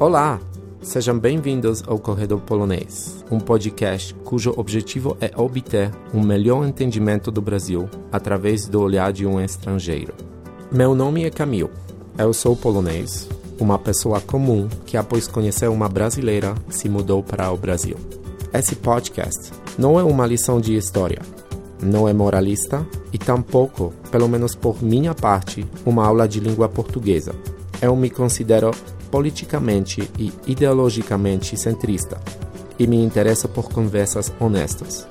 Olá! Sejam bem-vindos ao Corredor Polonês, um podcast cujo objetivo é obter um melhor entendimento do Brasil através do olhar de um estrangeiro. Meu nome é Camil. Eu sou polonês, uma pessoa comum que, após conhecer uma brasileira, se mudou para o Brasil. Esse podcast não é uma lição de história, não é moralista e tampouco, pelo menos por minha parte, uma aula de língua portuguesa. Eu me considero politicamente e ideologicamente centrista e me interessa por conversas honestas.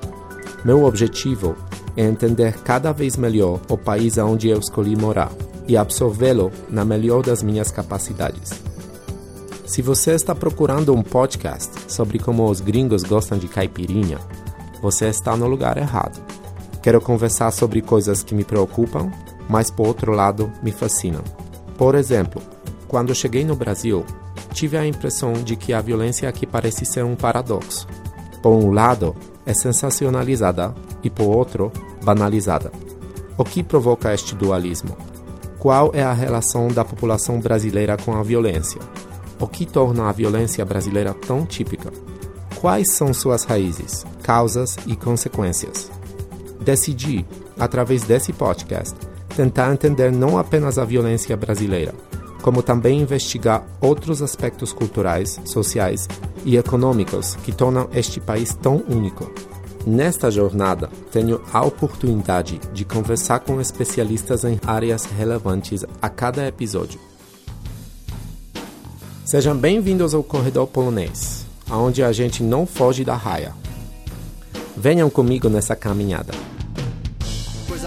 Meu objetivo é entender cada vez melhor o país onde eu escolhi morar e absorvê-lo na melhor das minhas capacidades. Se você está procurando um podcast sobre como os gringos gostam de caipirinha, você está no lugar errado. Quero conversar sobre coisas que me preocupam, mas por outro lado me fascinam. Por exemplo, quando cheguei no Brasil, tive a impressão de que a violência aqui parece ser um paradoxo. Por um lado, é sensacionalizada e por outro, banalizada. O que provoca este dualismo? Qual é a relação da população brasileira com a violência? O que torna a violência brasileira tão típica? Quais são suas raízes, causas e consequências? Decidi, através desse podcast, tentar entender não apenas a violência brasileira, como também investigar outros aspectos culturais, sociais e econômicos que tornam este país tão único. Nesta jornada, tenho a oportunidade de conversar com especialistas em áreas relevantes a cada episódio. Sejam bem-vindos ao Corredor Polonês, onde a gente não foge da raia. Venham comigo nessa caminhada.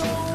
soul.